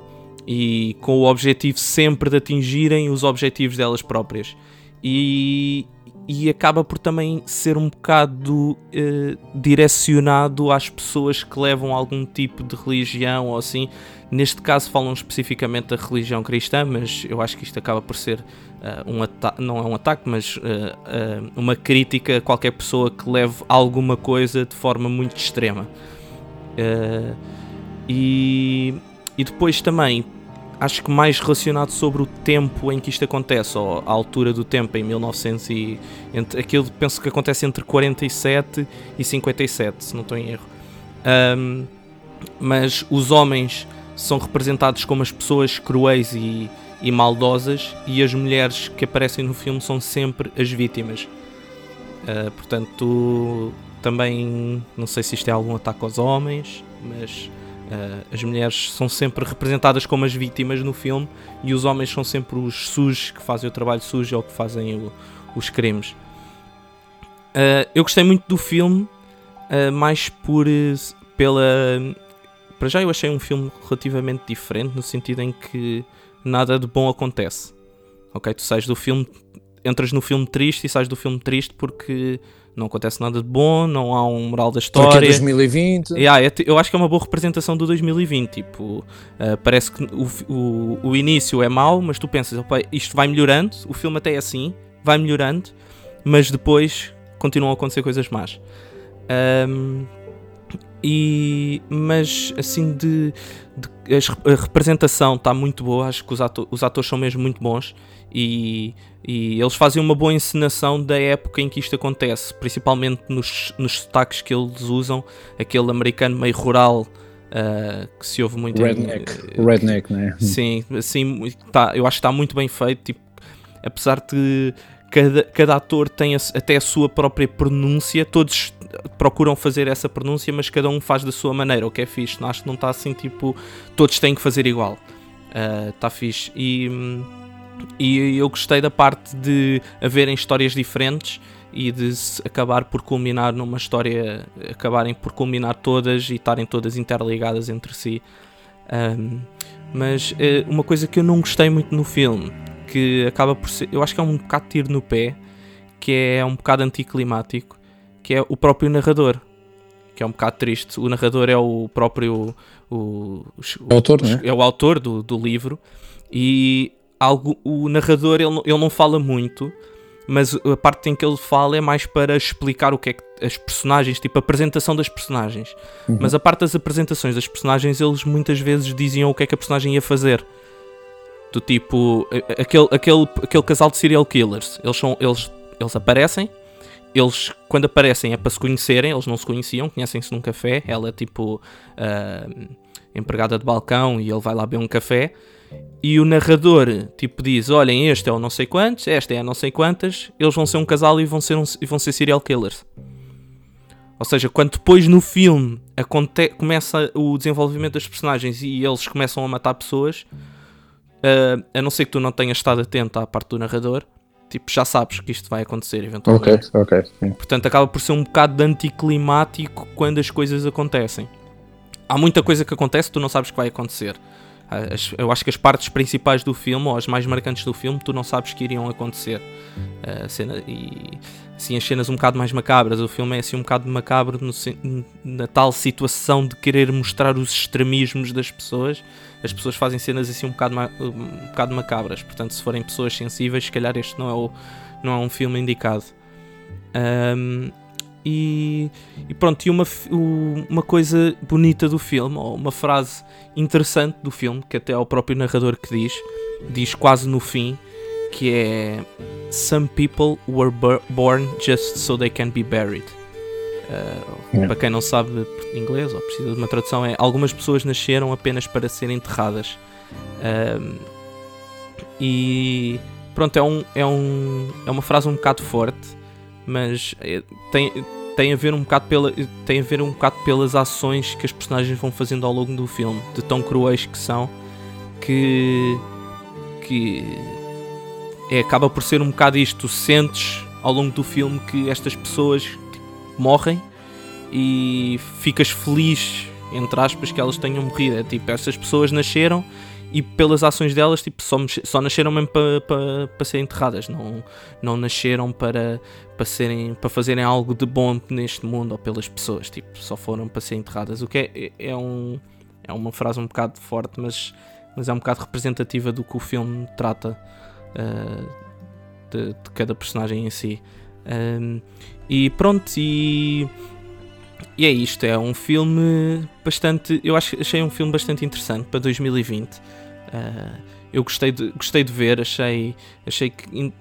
e com o objetivo sempre de atingirem os objetivos delas próprias. E, e acaba por também ser um bocado uh, direcionado às pessoas que levam algum tipo de religião ou assim. Neste caso falam especificamente da religião cristã, mas eu acho que isto acaba por ser uh, um ataque, não é um ataque, mas uh, uh, uma crítica a qualquer pessoa que leve alguma coisa de forma muito extrema. e, e depois também, acho que mais relacionado sobre o tempo em que isto acontece, ou a altura do tempo, em 1900 e... Entre, aquilo penso que acontece entre 47 e 57, se não estou em erro. Um, mas os homens são representados como as pessoas cruéis e e maldosas, e as mulheres que aparecem no filme são sempre as vítimas. Uh, portanto, também não sei se isto é algum ataque aos homens, mas uh, as mulheres são sempre representadas como as vítimas no filme e os homens são sempre os sujos que fazem o trabalho sujo ou que fazem o, os crimes. Uh, eu gostei muito do filme, mais por pela. Para já eu achei um filme relativamente diferente, no sentido em que nada de bom acontece. Ok? Tu sais do filme, entras no filme triste e sais do filme triste porque não acontece nada de bom, não há um moral da história. Porque é 2020. Yeah, eu acho que é uma boa representação do 2020. Tipo, uh, parece que o, o, o, início é mau, mas tu pensas, opa, isto vai melhorando, o filme até é assim, vai melhorando, mas depois continuam a acontecer coisas más. Um, E, mas assim de, de a representação está muito boa, acho que os, os atores são mesmo muito bons e, e, eles fazem uma boa encenação da época em que isto acontece, principalmente nos, nos sotaques que eles usam, aquele americano meio rural uh, que se ouve muito Redneck, em, redneck, né? Sim, assim, tá, eu acho que está muito bem feito, tipo, apesar de cada, cada ator tem a, até a sua própria pronúncia, todos procuram fazer essa pronúncia, mas cada um faz da sua maneira, o que é fixe. Acho que não está assim tipo, todos têm que fazer igual. Está uh, fixe. E, e eu gostei da parte de haverem histórias diferentes e de acabar por culminar numa história, acabarem por culminar todas e estarem todas interligadas entre si. Um, mas uh, uma coisa que eu não gostei muito no filme, que acaba por ser, eu acho que é um bocado tiro no pé, que é um bocado anticlimático, que é o próprio narrador. Que é um bocado triste. O narrador é o próprio. O, o, o autor, né? É o autor do, do livro. E algo, o narrador ele, ele não fala muito, mas a parte em que ele fala é mais para explicar o que é que as personagens, tipo a apresentação das personagens. Uhum. Mas a parte das apresentações das personagens, eles muitas vezes diziam o que é que a personagem ia fazer. Do tipo, aquele, aquele, aquele casal de serial killers, eles, são, eles, eles aparecem eles, quando aparecem, é para se conhecerem, eles não se conheciam, conhecem-se num café. Ela é tipo uh, empregada de balcão e ele vai lá beber um café. E o narrador, tipo, diz: Olhem, este é o não sei quantos, esta é a não sei quantas, eles vão ser um casal e vão ser, um, vão ser serial killers. Ou seja, quando depois no filme começa o desenvolvimento das personagens e eles começam a matar pessoas, uh, a não ser que tu não tenhas estado atento à parte do narrador, tipo, já sabes que isto vai acontecer eventualmente. Ok, ok. Sim. Portanto, acaba por ser um bocado de anticlimático quando as coisas acontecem. Há muita coisa que acontece que tu não sabes que vai acontecer. As, eu acho que as partes principais do filme, ou as mais marcantes do filme, tu não sabes que iriam acontecer. Uh, cena, e assim, as cenas um bocado mais macabras. O filme é assim um bocado macabro no, na tal situação de querer mostrar os extremismos das pessoas as pessoas fazem cenas assim um bocado, um bocado macabras. Portanto, se forem pessoas sensíveis, se calhar este não é, o, não é um filme indicado. Um, e, e, pronto, e uma, uma coisa bonita do filme, ou uma frase interessante do filme, que até é o próprio narrador que diz, diz quase no fim, que é Some people were born just so they can be buried. Uh, Para quem não sabe inglês ou precisa de uma tradução, é algumas pessoas nasceram apenas para serem enterradas. Uh, e pronto, é, um, é, um, é uma frase um bocado forte, mas é, tem, tem a ver um bocado pela tem a ver um bocado pelas ações que as personagens vão fazendo ao longo do filme, de tão cruéis que são, que que é, acaba por ser um bocado isto, sentes ao longo do filme que estas pessoas morrem e ficas feliz, entre aspas, que elas tenham morrido. É tipo, essas pessoas nasceram e pelas ações delas tipo, só, só nasceram mesmo para pa, pa serem enterradas, não, não nasceram para, para, serem, para fazerem algo de bom neste mundo ou pelas pessoas, tipo, só foram para serem enterradas. O que é, é, é um, é uma frase um bocado forte, mas, mas é um bocado representativa do que o filme trata uh, de, de, cada personagem em si. Um, e pronto, e, e é isto. É um filme bastante. Eu acho, achei um filme bastante interessante para 2020. Uh, ah, eu gostei de, gostei de ver, achei, achei que,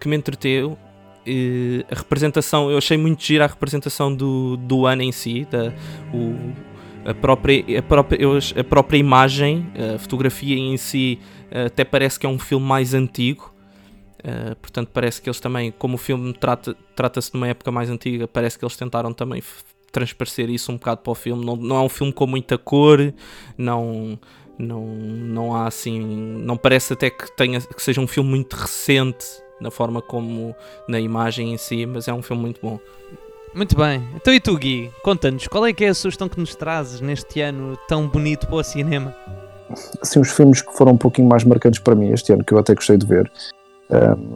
que, me entreteu. A representação, eu achei muito gira a representação do, do ano em si, da, o, a, própria, a, própria, a própria imagem, a fotografia em si, até parece que é um filme mais antigo. Uh, portanto, parece que eles também, como o filme trata-se trata de uma época mais antiga, parece que eles tentaram também transparecer isso um bocado para o filme. Não, não é um filme com muita cor, não, não, não há assim. Não parece até que, tenha, que seja um filme muito recente na forma como na imagem em si, mas é um filme muito bom. Muito bem. Então e tu, Gui? Conta-nos, qual é que é a sugestão que nos trazes neste ano tão bonito para o cinema? Assim, os filmes que foram um pouquinho mais marcantes para mim este ano, que eu até gostei de ver,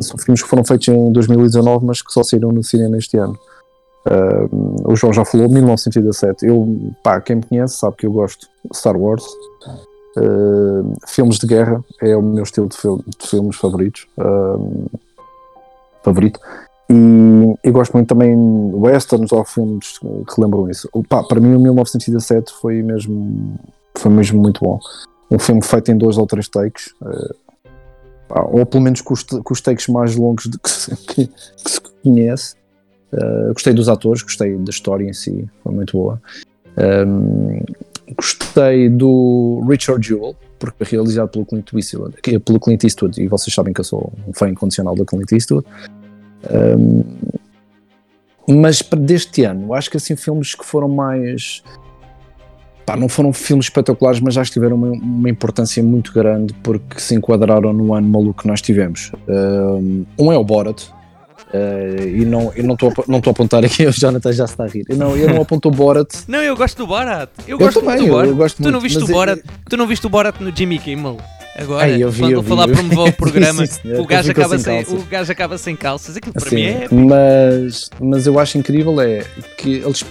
são filmes que foram feitos em 2019, mas que só saíram no cinema este ano. O João já falou, 1917. Eu, pá, quem me conhece sabe que eu gosto de Star Wars. Uh, filmes de guerra é o meu estilo de, film, de filmes favoritos. favorito. E gosto muito também de westerns ou filmes que lembram isso. Pá, para mim, o 1917 foi mesmo, foi mesmo muito bom. Um filme feito em dois ou três takes, uh, ou pelo menos com os, com os takes mais longos que, se, *laughs* que, que se conhece. Uh, gostei dos atores, gostei da história em si, foi muito boa. Um, gostei do Richard Jewell, porque é realizado pelo Clint Eastwood, pelo Clint Eastwood, e vocês sabem que eu sou um fã incondicional do Clint Eastwood. Um, mas deste ano, acho que assim filmes que foram mais pá, não foram filmes espetaculares, mas já tiveram uma, uma, importância muito grande porque se enquadraram no ano maluco que nós tivemos. Um é o Borat, Uh, e não eu não estou não estou a apontar aqui *laughs* o Jonathan já está a rir. Não eu não aponto o Borat. Não eu gosto do Borat. Eu, gosto também, do Borat. eu, eu gosto tu muito, não viste o Borat? Tu não viste o Borat no Jimmy Kimmel Agora, Ei, eu vi, quando eu falar promover o programa, *laughs* sim, o, gajo acaba sem, o gajo acaba sem calças. Aquilo para assim, mim é. Mas, mas eu acho incrível é que eles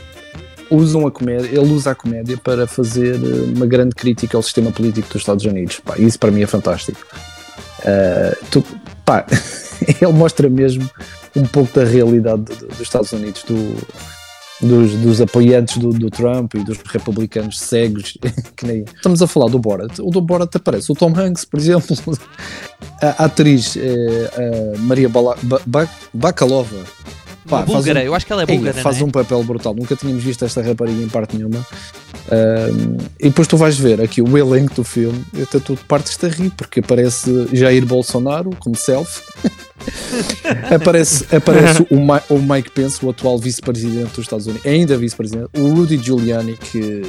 usam a comédia, ele usa a comédia para fazer uma grande crítica ao sistema político dos Estados Unidos. Pá, isso para mim é fantástico. Uh, tu, pá, *laughs* ele mostra mesmo um pouco da realidade dos Estados Unidos, do, dos, dos apoiantes do, do, Trump e dos republicanos cegos, *laughs* que nem. Estamos a falar do Borat. O do Borat aparece o Tom Hanks, por exemplo, *laughs* a, atriz eh, a Maria Bala, ba, Bakalova. Pá, búlgara, um, eu acho que ela é búlgara. Faz é? um papel brutal, nunca tínhamos visto esta rapariga em parte nenhuma. Um, e depois tu vais ver aqui o elenco do filme, até tu partes-te a rir, porque aparece Jair Bolsonaro como self. *laughs* aparece aparece o, Ma o, Mike Pence, o atual vice-presidente dos Estados Unidos, ainda vice-presidente, o Rudy Giuliani, que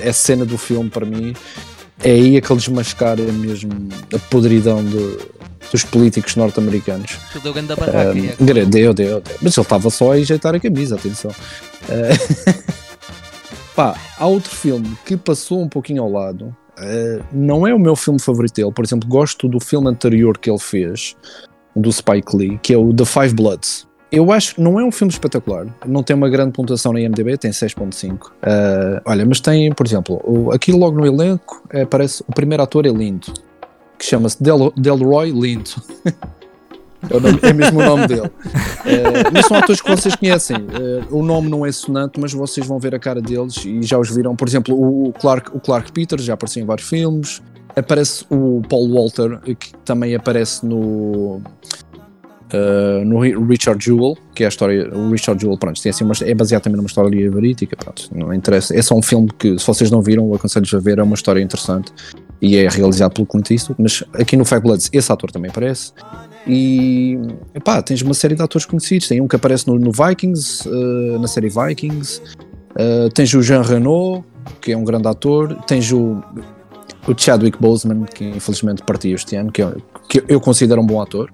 é a cena do filme para mim, é aí aquele desmascar mesmo a podridão de, dos políticos norte-americanos. Deu grande barraca. Um, deu, deu, deu. Mas ele estava só a ajeitar a camisa, atenção. Uh, *laughs* pá, há outro filme que passou um pouquinho ao lado. Uh, não é o meu filme favorito dele, por exemplo, gosto do filme anterior que ele fez, do Spike Lee, que é o The Five Bloods. Eu acho que não é um filme espetacular, não tem uma grande pontuação na IMDb, tem 6.5. Uh, olha, mas tem, por exemplo, o, aqui logo no elenco é, parece o primeiro ator é lindo, que chama-se Del, Delroy Lindo. *laughs* É, nome, é, mesmo o nome dele. Uh, mas são atores que vocês conhecem. Uh, o nome não é sonante, mas vocês vão ver a cara deles e já os viram. Por exemplo, o Clark, o Clark Peters já apareceu em vários filmes. Aparece o Paul Walter, que também aparece no. Uh, no Richard Jewell, que é a história. O Richard Jewell, pronto, tem assim uma, é baseado também numa história verídica. Pronto, não interessa. É só um filme que, se vocês não viram, aconselho-vos a ver. É uma história interessante e é realizado pelo Clint Eastwood. Mas aqui no Five Bloods, esse ator também aparece. E pá, tens uma série de atores conhecidos. Tem um que aparece no, no Vikings, uh, na série Vikings. Uh, tens o Jean Renault, que é um grande ator. Tens o o Chadwick Boseman, que infelizmente partiu este ano, que eu, que eu considero um bom ator.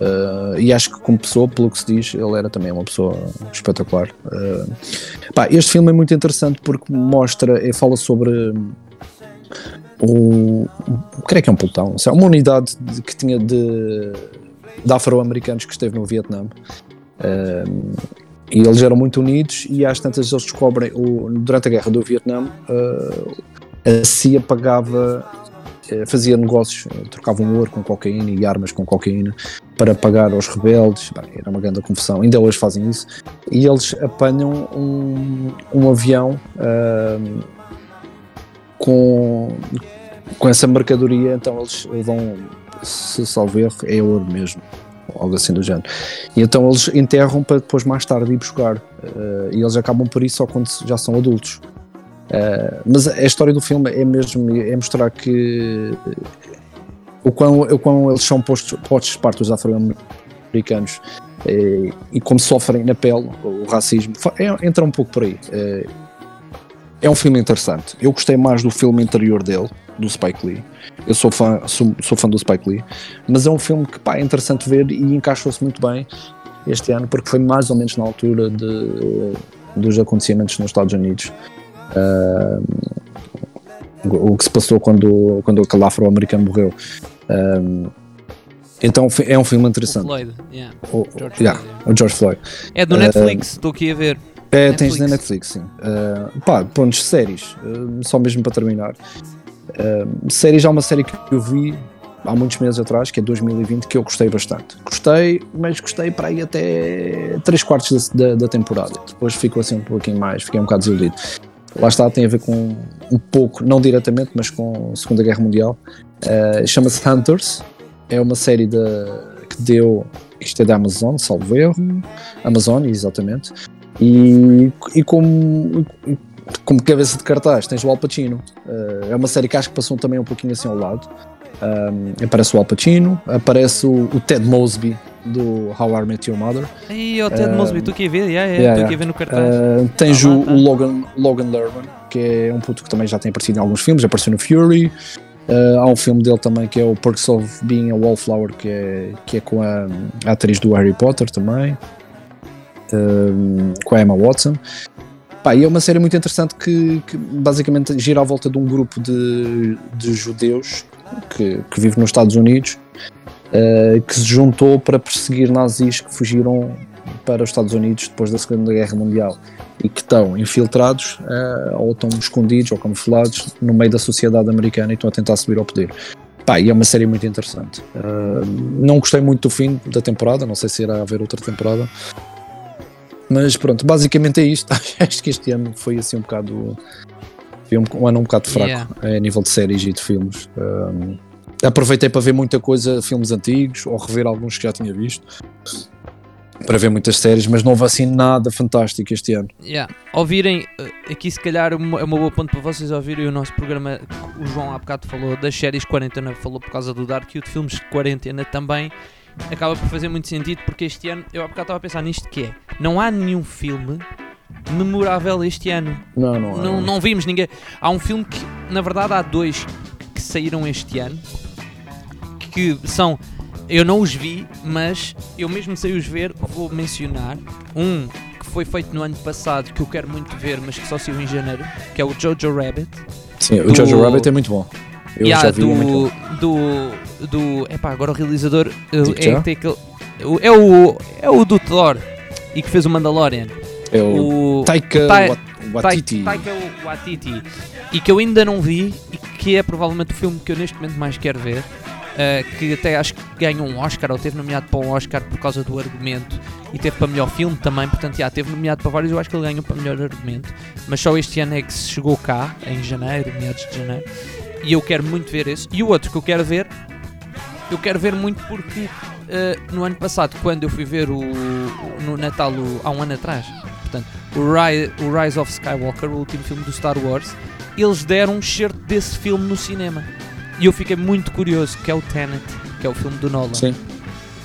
Uh, e acho que como pessoa, pelo que se diz, ele era também uma pessoa espetacular. Uh, pá, este filme é muito interessante porque mostra, e fala sobre o, creio que é um pelotão, é uma unidade de, que tinha de, de afro-americanos que esteve no Vietnã. Uh, e eles eram muito unidos e às tantas eles descobrem, o, durante a guerra do Vietnã, a CIA pagava, eh, fazia negócios, eh, trocava um ouro com cocaína e armas com cocaína para pagar aos rebeldes. Bem, era uma grande confusão, ainda hoje fazem isso. E eles apanham um, um avião uh, com, com essa mercadoria, então eles vão, se salvo erro, é ouro mesmo algo assim do género. E então eles enterram para depois mais tarde ir buscar. Uh, e eles acabam por isso só quando já são adultos. Uh, mas a história do filme é mesmo é mostrar que o quão, o quão eles são postos, postos parte dos afro-americanos e, e como sofrem na pele o racismo, é, entra um pouco por aí. É um filme interessante. Eu gostei mais do filme anterior dele, do Spike Lee. Eu sou fã, sou, sou fã do Spike Lee, mas é um filme que pá, é interessante ver e encaixou-se muito bem este ano, porque foi mais ou menos na altura de, dos acontecimentos nos Estados Unidos. Uh, o que se passou quando, quando aquele afro-americano morreu. Uh, então é um filme interessante. O Floyd, yeah. O, George yeah, Floyd, o George Floyd. É do Netflix, estou aqui a ver. É, Netflix. tens na Netflix, sim. Uh, pá, pontos séries, uh, só mesmo para terminar. Uh, séries, há uma série que eu vi há muitos meses atrás, que é 2020, que eu gostei bastante. Gostei, mas gostei para aí até 3 quartos da, da, da temporada. Depois ficou assim um pouquinho mais, fiquei um bocado desiludido. Lá está, tem a ver com um pouco, não diretamente, mas com a Segunda Guerra Mundial. Uh, Chama-se Hunters, é uma série de, que deu, isto é da Amazon, salvo erro, Amazon, exatamente, e, e como, como cabeça de cartaz tens o Al Pacino. Uh, é uma série que acho que passou também um pouquinho assim ao lado. Um, aparece o Al Pacino, aparece o, o, Ted Mosby do How I Met Your Mother. E o Ted uh, Mosby, tu que ver, yeah, yeah, yeah, tu yeah. ver no cartaz. Uh, tens ah, o, tá. o, Logan, Logan Lerman, que é um puto que também já tem aparecido em alguns filmes, apareceu no Fury. Uh, há um filme dele também que é o Perks of Being a Wallflower, que é, que é com a, a atriz do Harry Potter também, com a Emma Watson. Pá, e é uma série muito interessante que, que, basicamente gira à volta de um grupo de, de judeus que, que vive nos Estados Unidos uh, que se juntou para perseguir nazis que fugiram para os Estados Unidos depois da Segunda Guerra Mundial e que estão infiltrados uh, ou estão escondidos ou camuflados no meio da sociedade americana e estão a tentar subir ao poder. Pá, e é uma série muito interessante. Uh, não gostei muito do fim da temporada, não sei se irá haver outra temporada, mas pronto, basicamente é isto. *laughs* Acho que este ano foi assim um bocado. Foi um, um ano um bocado fraco yeah. a nível de séries e de filmes. Um, aproveitei para ver muita coisa, filmes antigos, ou rever alguns que já tinha visto. Para ver muitas séries, mas não houve assim nada fantástico este ano. Yeah. Ouvirem, eh, aqui se calhar é uma boa ponto para vocês ouvirem o nosso programa. O João há bocado falou das séries de quarentena, falou por causa do Dark e o de filmes de quarentena também acaba por fazer muito sentido porque este ano, eu há bocado estava a pensar nisto que é, não há nenhum filme memorável este ano. Não, não há. Não, não vimos ninguém. Há um filme que, na verdade, há dois que saíram este ano que são. Eu não os vi, mas eu mesmo sei os ver, vou mencionar. Um que foi feito no ano passado que eu quero muito ver, mas que só saiu em janeiro, que é o Jojo Rabbit. Sim, o Jojo Rabbit é muito bom. Eu yeah, já vi do, muito do, do. Epá, agora o realizador é, é, aquele, é, o, é o do Thor e que fez o Mandalorian. É o, o Taika Ta Waititi. Taika Waititi. E que eu ainda não vi e que é provavelmente o filme que eu neste momento mais quero ver. Uh, que até acho que ganhou um Oscar ou teve nomeado para um Oscar por causa do argumento e teve para melhor filme também, portanto já teve nomeado para vários, eu acho que ele ganhou para melhor argumento, mas só este ano é que se chegou cá, em janeiro, meados de janeiro, e eu quero muito ver esse. E o outro que eu quero ver, eu quero ver muito porque uh, no ano passado, quando eu fui ver o, no Natal, o, há um ano atrás, portanto, o, Rise, o Rise of Skywalker, o último filme do Star Wars, eles deram um certo desse filme no cinema. E eu fiquei muito curioso, que é o Tenet, que é o filme do Nolan. Sim.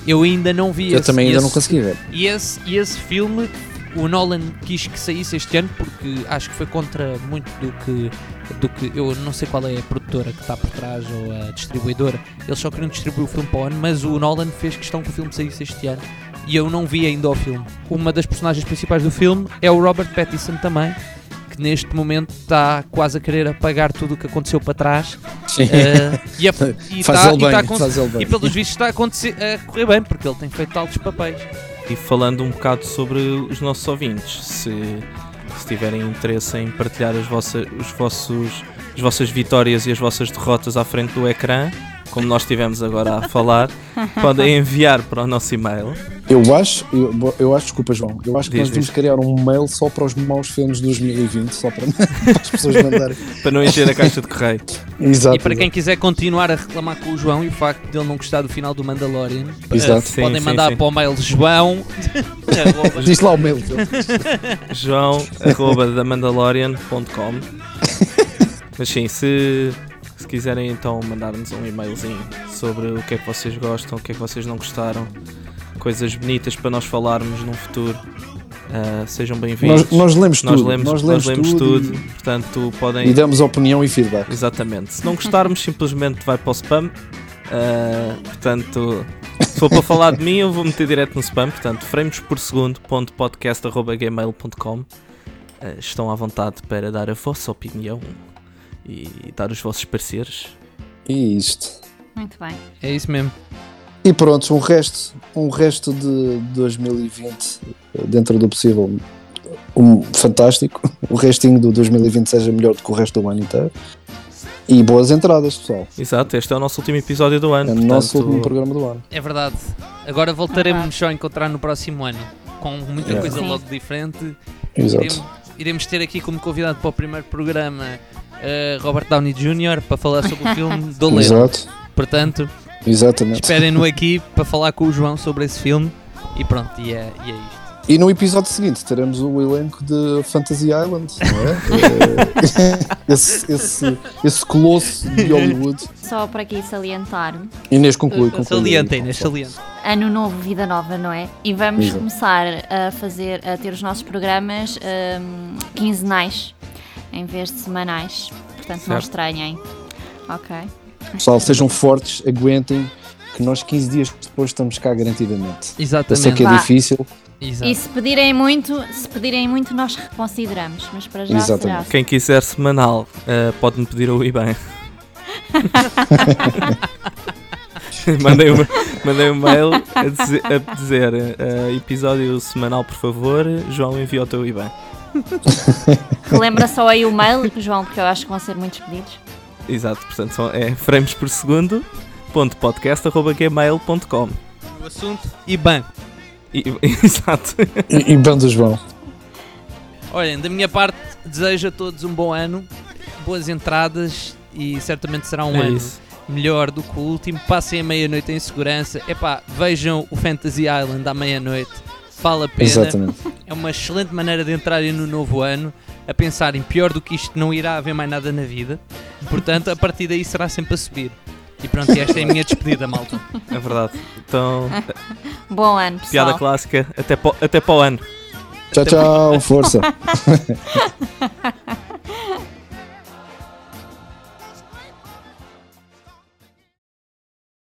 Eu ainda não vi eu esse. Eu também ainda esse, não consegui ver. E esse, e esse filme, o Nolan quis que saísse este ano porque acho que foi contra muito do que. Do que eu não sei qual é a produtora que está por trás ou a distribuidora. Eles só queriam distribuir o filme para o ano, mas o Nolan fez questão que o filme saísse este ano e eu não vi ainda o filme. Uma das personagens principais do filme é o Robert Pattinson também, que neste momento está quase a querer apagar tudo o que aconteceu para trás. Sim. Uh, e, a, *laughs* e, faz tá, ele bem, e, tá faz ele bem. e pelos vistos está a, a correr bem, porque ele tem feito altos papéis. E falando um bocado sobre os nossos ouvintes, se, se tiverem interesse em partilhar as vossas, os vossos, as vossas vitórias e as vossas derrotas à frente do ecrã, como nós estivemos agora a falar, *laughs* podem enviar para o nosso e-mail. Eu acho, eu, eu acho, desculpa João, eu acho que diz, nós devemos criar um mail só para os maus filmes de 2020, só para, *laughs* para as pessoas mandarem. para não encher a caixa de correio. Exato. E para quem quiser continuar a reclamar com o João e o facto de ele não gostar do final do Mandalorian, Exato. Uh, podem sim, mandar sim. para o mail João. *laughs* Diz lá o mail. João *laughs* arroba damandalorian.com Mas sim, se se quiserem então mandar-nos um e-mailzinho sobre o que é que vocês gostam, o que é que vocês não gostaram, coisas bonitas para nós falarmos num futuro, uh, sejam bem-vindos. Nós, nós, lemos nós tudo. Lemos, nós lemos, nós lemos tudo, tudo e, portanto podem... E damos opinião e feedback. Exatamente. Se não gostarmos, *laughs* simplesmente vai para o spam. Uh, portanto, se for para falar de mim, eu vou meter direto no spam. Portanto, frames por segundo.podcast.gmail.com uh, Estão à vontade para dar a vossa opinião e dar os vossos pareceres. E isto. Muito bem. É isso mesmo. E pronto, um resto, um resto de 2020 dentro do possível um, fantástico. *laughs* O restinho do 2020 seja melhor do que o resto do ano inteiro. E boas entradas, pessoal. Exato, este é o nosso último episódio do ano. É o portanto, nosso último programa do ano. É verdade. Agora voltaremos só a encontrar no próximo ano. Com muita Yeah. coisa Sim. logo diferente. Exato. Iremos, iremos ter aqui como convidado para o primeiro programa eh, Robert Downey Jr. para falar sobre o filme *laughs* do Leo. Exato. Portanto, Exatamente. esperem-no aqui para falar com o João sobre esse filme. E pronto, e é, e é isto. E no episódio seguinte teremos o elenco de Fantasy Island, não é? Eh, *laughs* esse, esse, esse colosso de Hollywood. Só para aqui salientar, Inês conclui, conclui. Salienta, Inês, salienta. ano novo, vida nova, não é? E vamos Exato. começar a fazer, a ter os nossos programas hum, quinzenais em vez de semanais. Portanto, não Certo. estranhem. Ok. Pessoal, sejam fortes, aguentem, que nós 15 dias depois estamos cá garantidamente. Eu sei Exatamente. que é Vá. difícil, Exato. E se pedirem muito, se pedirem muito, nós reconsideramos. Mas para já Exatamente. será. Quem quiser semanal, eh, pode-me pedir o IBAN. *laughs* mandei, um, mandei um mail a dizer, a dizer eh, episódio semanal, por favor. João envia o teu IBAN. *laughs* Relembra só aí o mail, João, porque eu acho que vão ser muitos pedidos. Exato, portanto são, é frames por segundo. Ponto podcast.gmail.com O assunto IBAN. E- *laughs* Exato. e, e bandos vão. Olhem, da minha parte, desejo a todos um bom ano, boas entradas e certamente será um é ano isso. melhor do que o último. Passem a meia-noite em segurança. Epá, vejam o Fantasy Island à meia-noite. Vale a pena. Exatamente. É uma excelente maneira de entrarem no novo ano a pensarem pior do que isto não irá haver mais nada na vida. Portanto, a partir daí será sempre a subir. E pronto, e esta é a minha despedida, malta. É verdade. Então, *laughs* Bom ano, pessoal. piada clássica. Até para até para o ano. Tchau, tchau, força. *laughs*